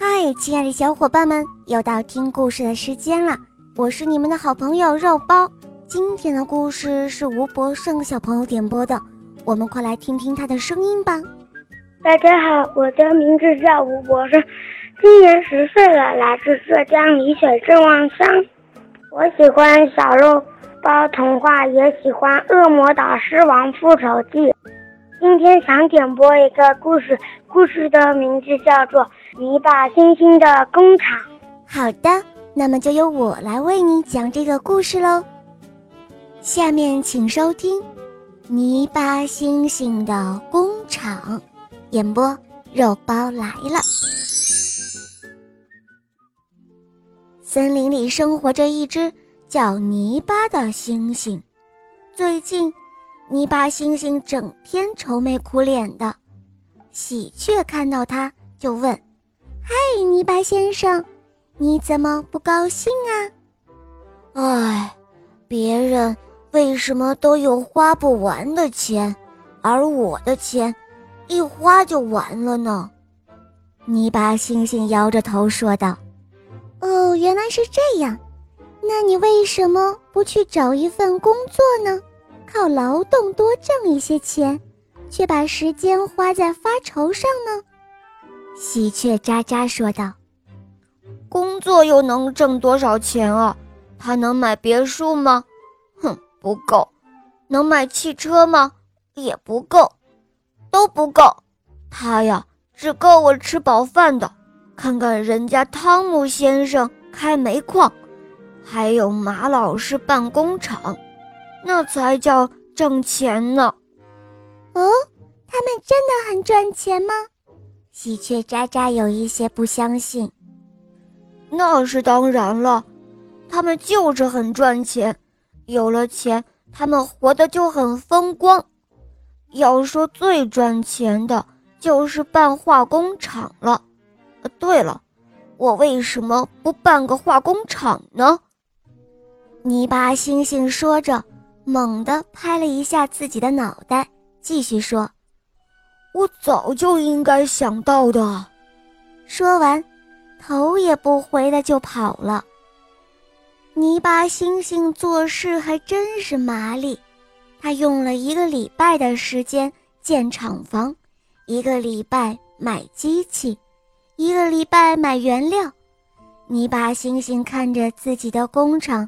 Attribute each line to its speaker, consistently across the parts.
Speaker 1: 嗨，亲爱的小伙伴们，又到听故事的时间了。我是你们的好朋友肉包。今天的故事是吴博胜小朋友点播的，我们快来听听他的声音吧。
Speaker 2: 大家好，我的名字叫吴博胜，今年十岁了，来自浙江丽水镇望乡。我喜欢《小肉包童话》，也喜欢《恶魔导师王复仇记》。今天想点播一个故事，故事的名字叫做《泥巴星星的工厂》。
Speaker 1: 好的，那么就由我来为你讲这个故事喽。下面请收听《泥巴星星的工厂》，演播肉包来了。森林里生活着一只叫泥巴的猩猩，最近。泥巴猩猩整天愁眉苦脸的，喜鹊看到它就问：“嗨，泥巴先生，你怎么不高兴啊？”“
Speaker 3: 哎，别人为什么都有花不完的钱，而我的钱一花就完了呢？”
Speaker 1: 泥巴猩猩摇着头说道：“哦，原来是这样，那你为什么不去找一份工作呢？”靠劳动多挣一些钱，却把时间花在发愁上呢？喜鹊喳喳说道：“
Speaker 3: 工作又能挣多少钱啊？它能买别墅吗？哼，不够。能买汽车吗？也不够，都不够。它呀，只够我吃饱饭的。看看人家汤姆先生开煤矿，还有马老师办工厂。”那才叫挣钱呢！
Speaker 1: 哦，他们真的很赚钱吗？喜鹊喳喳有一些不相信。
Speaker 3: 那是当然了，他们就是很赚钱。有了钱，他们活得就很风光。要说最赚钱的，就是办化工厂了。呃，对了，我为什么不办个化工厂呢？
Speaker 1: 泥巴星星说着。猛地拍了一下自己的脑袋，继续说：“
Speaker 3: 我早就应该想到的。”
Speaker 1: 说完，头也不回的就跑了。泥巴星星做事还真是麻利，他用了一个礼拜的时间建厂房，一个礼拜买机器，一个礼拜买原料。泥巴星星看着自己的工厂，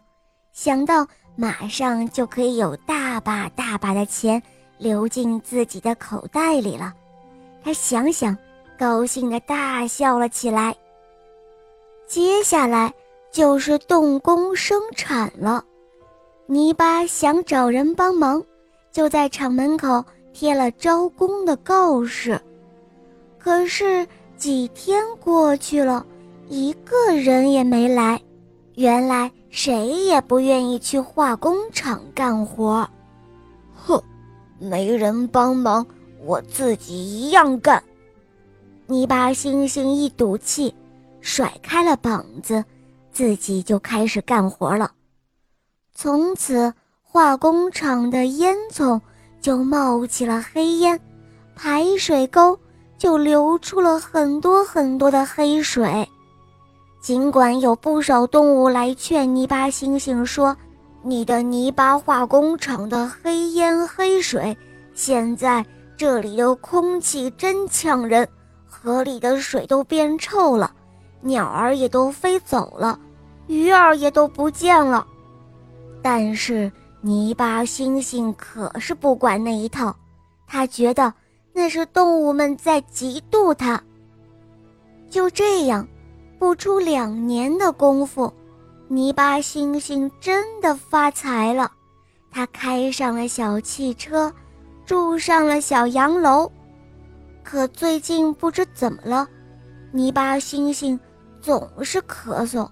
Speaker 1: 想到。马上就可以有大把大把的钱流进自己的口袋里了，他想想，高兴的大笑了起来。接下来就是动工生产了。泥巴想找人帮忙，就在厂门口贴了招工的告示。可是几天过去了，一个人也没来。原来。谁也不愿意去化工厂干活，
Speaker 3: 哼，没人帮忙，我自己一样干。
Speaker 1: 泥巴星星一赌气，甩开了膀子，自己就开始干活了。从此，化工厂的烟囱就冒起了黑烟，排水沟就流出了很多很多的黑水。尽管有不少动物来劝泥巴猩猩说：“你的泥巴化工厂的黑烟黑水，现在这里的空气真呛人，河里的水都变臭了，鸟儿也都飞走了，鱼儿也都不见了。”但是泥巴猩猩可是不管那一套，他觉得那是动物们在嫉妒他。就这样。不出两年的功夫，泥巴猩猩真的发财了。他开上了小汽车，住上了小洋楼。可最近不知怎么了，泥巴猩猩总是咳嗽。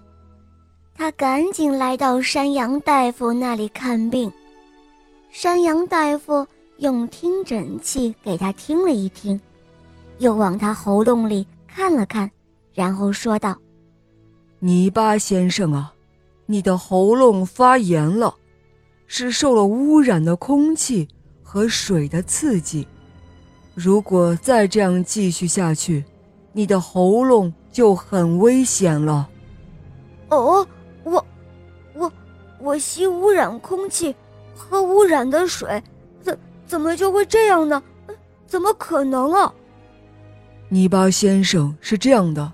Speaker 1: 他赶紧来到山羊大夫那里看病。山羊大夫用听诊器给他听了一听，又往他喉咙里看了看。然后说道：“
Speaker 4: 泥巴先生啊，你的喉咙发炎了，是受了污染的空气和水的刺激。如果再这样继续下去，你的喉咙就很危险了。
Speaker 3: 哦，我，我，我吸污染空气，喝污染的水，怎怎么就会这样呢？怎么可能啊？
Speaker 4: 泥巴先生是这样的，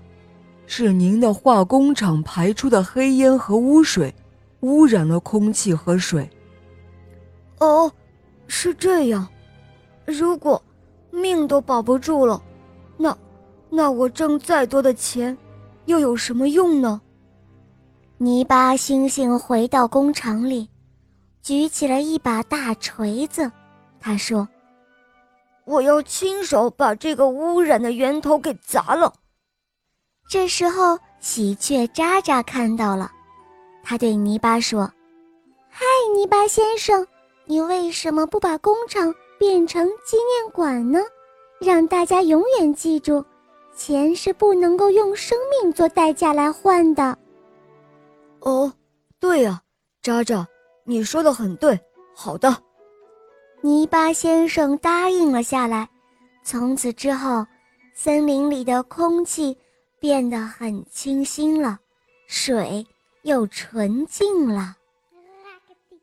Speaker 4: 是您的化工厂排出的黑烟和污水，污染了空气和水。
Speaker 3: 哦，是这样。如果命都保不住了，那那我挣再多的钱，又有什么用呢？
Speaker 1: 泥巴猩猩回到工厂里，举起了一把大锤子。他说：“
Speaker 3: 我要亲手把这个污染的源头给砸了。”
Speaker 1: 这时候，喜鹊喳喳看到了，他对泥巴说：“嗨，泥巴先生，你为什么不把工厂变成纪念馆呢？让大家永远记住，钱是不能够用生命做代价来换的。”
Speaker 3: 哦，对呀，渣渣，你说的很对。好的，
Speaker 1: 泥巴先生答应了下来。从此之后，森林里的空气变得很清新了，水又纯净了。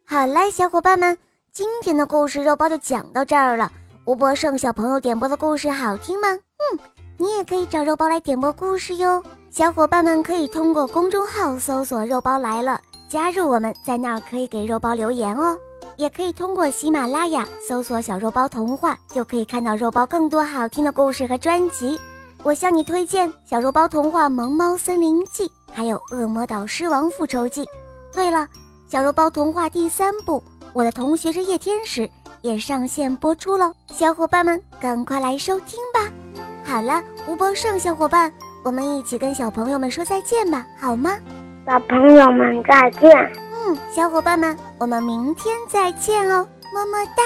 Speaker 1: 好啦，小伙伴们，今天的故事肉包就讲到这儿了。吴博胜小朋友点播的故事好听吗？嗯，你也可以找肉包来点播故事哟。小伙伴们可以通过公众号搜索“肉包来了”，加入我们，在那儿可以给肉包留言哦。也可以通过喜马拉雅搜索“小肉包童话”，就可以看到肉包更多好听的故事和专辑。我向你推荐《小肉包童话萌猫森林记》，还有《恶魔岛狮王复仇记》。对了，《小肉包童话》第三部《我的同学是夜天使》也上线播出喽，小伙伴们赶快来收听吧。好了，吴博胜小伙伴。我们一起跟小朋友们说再见吧，好吗？
Speaker 2: 小朋友们再见。
Speaker 1: 嗯，小伙伴们，我们明天再见哦，么么哒。